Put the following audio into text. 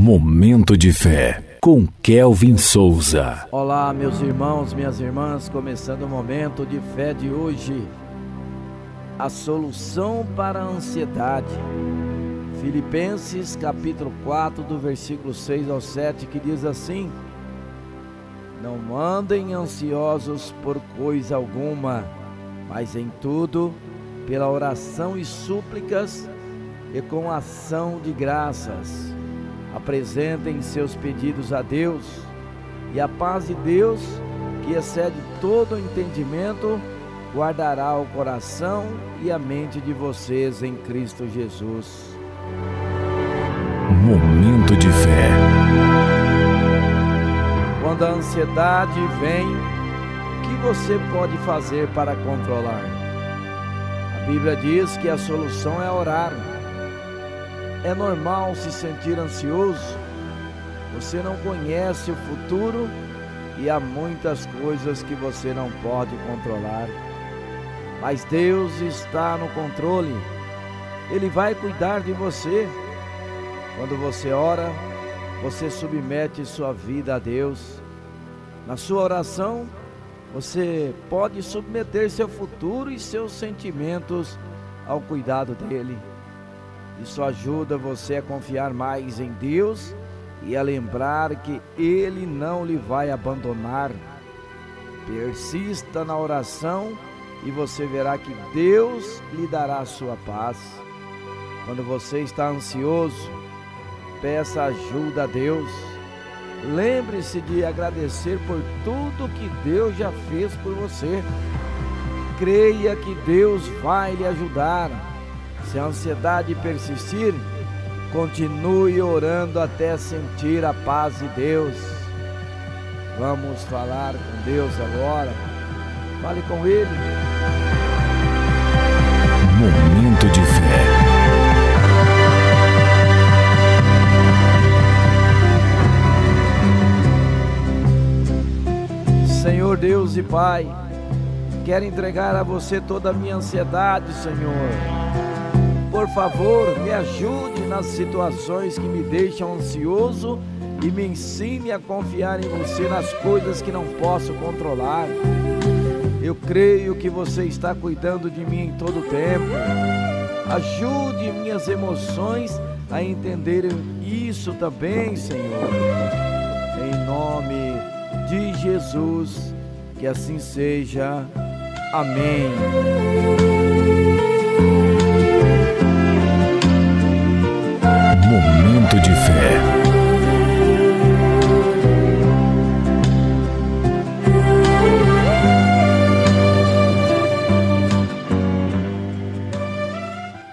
Momento de fé com Kelvin Souza. Olá, meus irmãos, minhas irmãs, começando o momento de fé de hoje. A solução para a ansiedade. Filipenses capítulo 4, do versículo 6 ao 7, que diz assim: Não andem ansiosos por coisa alguma, mas em tudo, pela oração e súplicas e com ação de graças Apresentem seus pedidos a Deus e a paz de Deus, que excede todo o entendimento, guardará o coração e a mente de vocês em Cristo Jesus. Momento de fé. Quando a ansiedade vem, o que você pode fazer para controlar? A Bíblia diz que a solução é orar. É normal se sentir ansioso. Você não conhece o futuro e há muitas coisas que você não pode controlar. Mas Deus está no controle. Ele vai cuidar de você. Quando você ora, você submete sua vida a Deus. Na sua oração, você pode submeter seu futuro e seus sentimentos ao cuidado dele. Isso ajuda você a confiar mais em Deus e a lembrar que Ele não lhe vai abandonar. Persista na oração e você verá que Deus lhe dará a sua paz. Quando você está ansioso, peça ajuda a Deus. Lembre-se de agradecer por tudo que Deus já fez por você. Creia que Deus vai lhe ajudar. Se a ansiedade persistir, continue orando até sentir a paz de Deus. Vamos falar com Deus agora. Fale com Ele. Momento de fé. Senhor Deus e Pai, quero entregar a você toda a minha ansiedade, Senhor por favor, me ajude nas situações que me deixam ansioso e me ensine a confiar em você nas coisas que não posso controlar. Eu creio que você está cuidando de mim em todo o tempo. Ajude minhas emoções a entender isso também, Senhor. Em nome de Jesus, que assim seja. Amém.